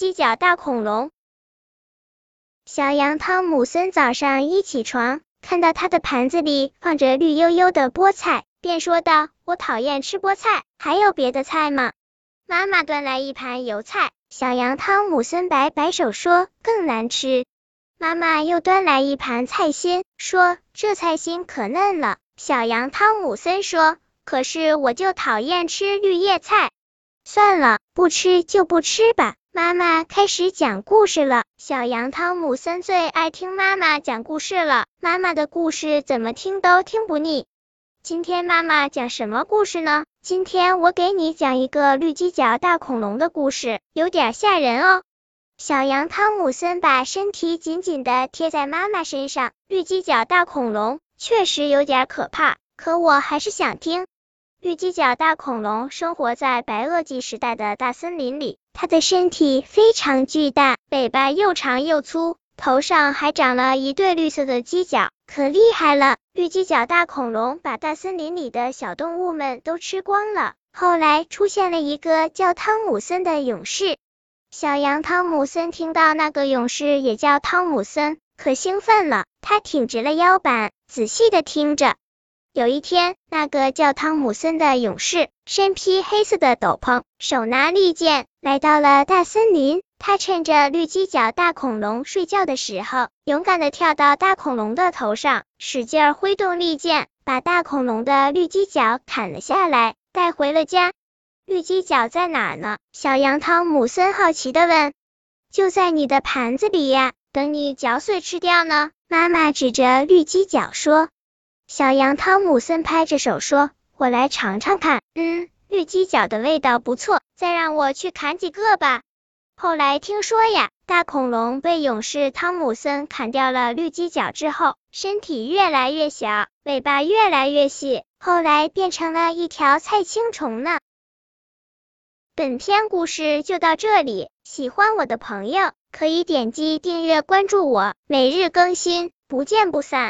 犄角大恐龙。小羊汤姆森早上一起床，看到他的盘子里放着绿油油的菠菜，便说道：“我讨厌吃菠菜，还有别的菜吗？”妈妈端来一盘油菜，小羊汤姆森摆摆手说：“更难吃。”妈妈又端来一盘菜心，说：“这菜心可嫩了。”小羊汤姆森说：“可是我就讨厌吃绿叶菜。”算了，不吃就不吃吧。妈妈开始讲故事了。小羊汤姆森最爱听妈妈讲故事了。妈妈的故事怎么听都听不腻。今天妈妈讲什么故事呢？今天我给你讲一个绿犄角大恐龙的故事，有点吓人哦。小羊汤姆森把身体紧紧的贴在妈妈身上。绿犄角大恐龙确实有点可怕，可我还是想听。绿犄角大恐龙生活在白垩纪时代的大森林里，它的身体非常巨大，尾巴又长又粗，头上还长了一对绿色的犄角，可厉害了。绿犄角大恐龙把大森林里的小动物们都吃光了。后来出现了一个叫汤姆森的勇士。小羊汤姆森听到那个勇士也叫汤姆森，可兴奋了。他挺直了腰板，仔细的听着。有一天，那个叫汤姆森的勇士，身披黑色的斗篷，手拿利剑，来到了大森林。他趁着绿犄角大恐龙睡觉的时候，勇敢的跳到大恐龙的头上，使劲挥动利剑，把大恐龙的绿犄角砍了下来，带回了家。绿犄角在哪呢？小羊汤姆森好奇的问。就在你的盘子里呀，等你嚼碎吃掉呢。妈妈指着绿犄角说。小羊汤姆森拍着手说：“我来尝尝看，嗯，绿犄角的味道不错，再让我去砍几个吧。”后来听说呀，大恐龙被勇士汤姆森砍掉了绿犄角之后，身体越来越小，尾巴越来越细，后来变成了一条菜青虫呢。本篇故事就到这里，喜欢我的朋友可以点击订阅关注我，每日更新，不见不散。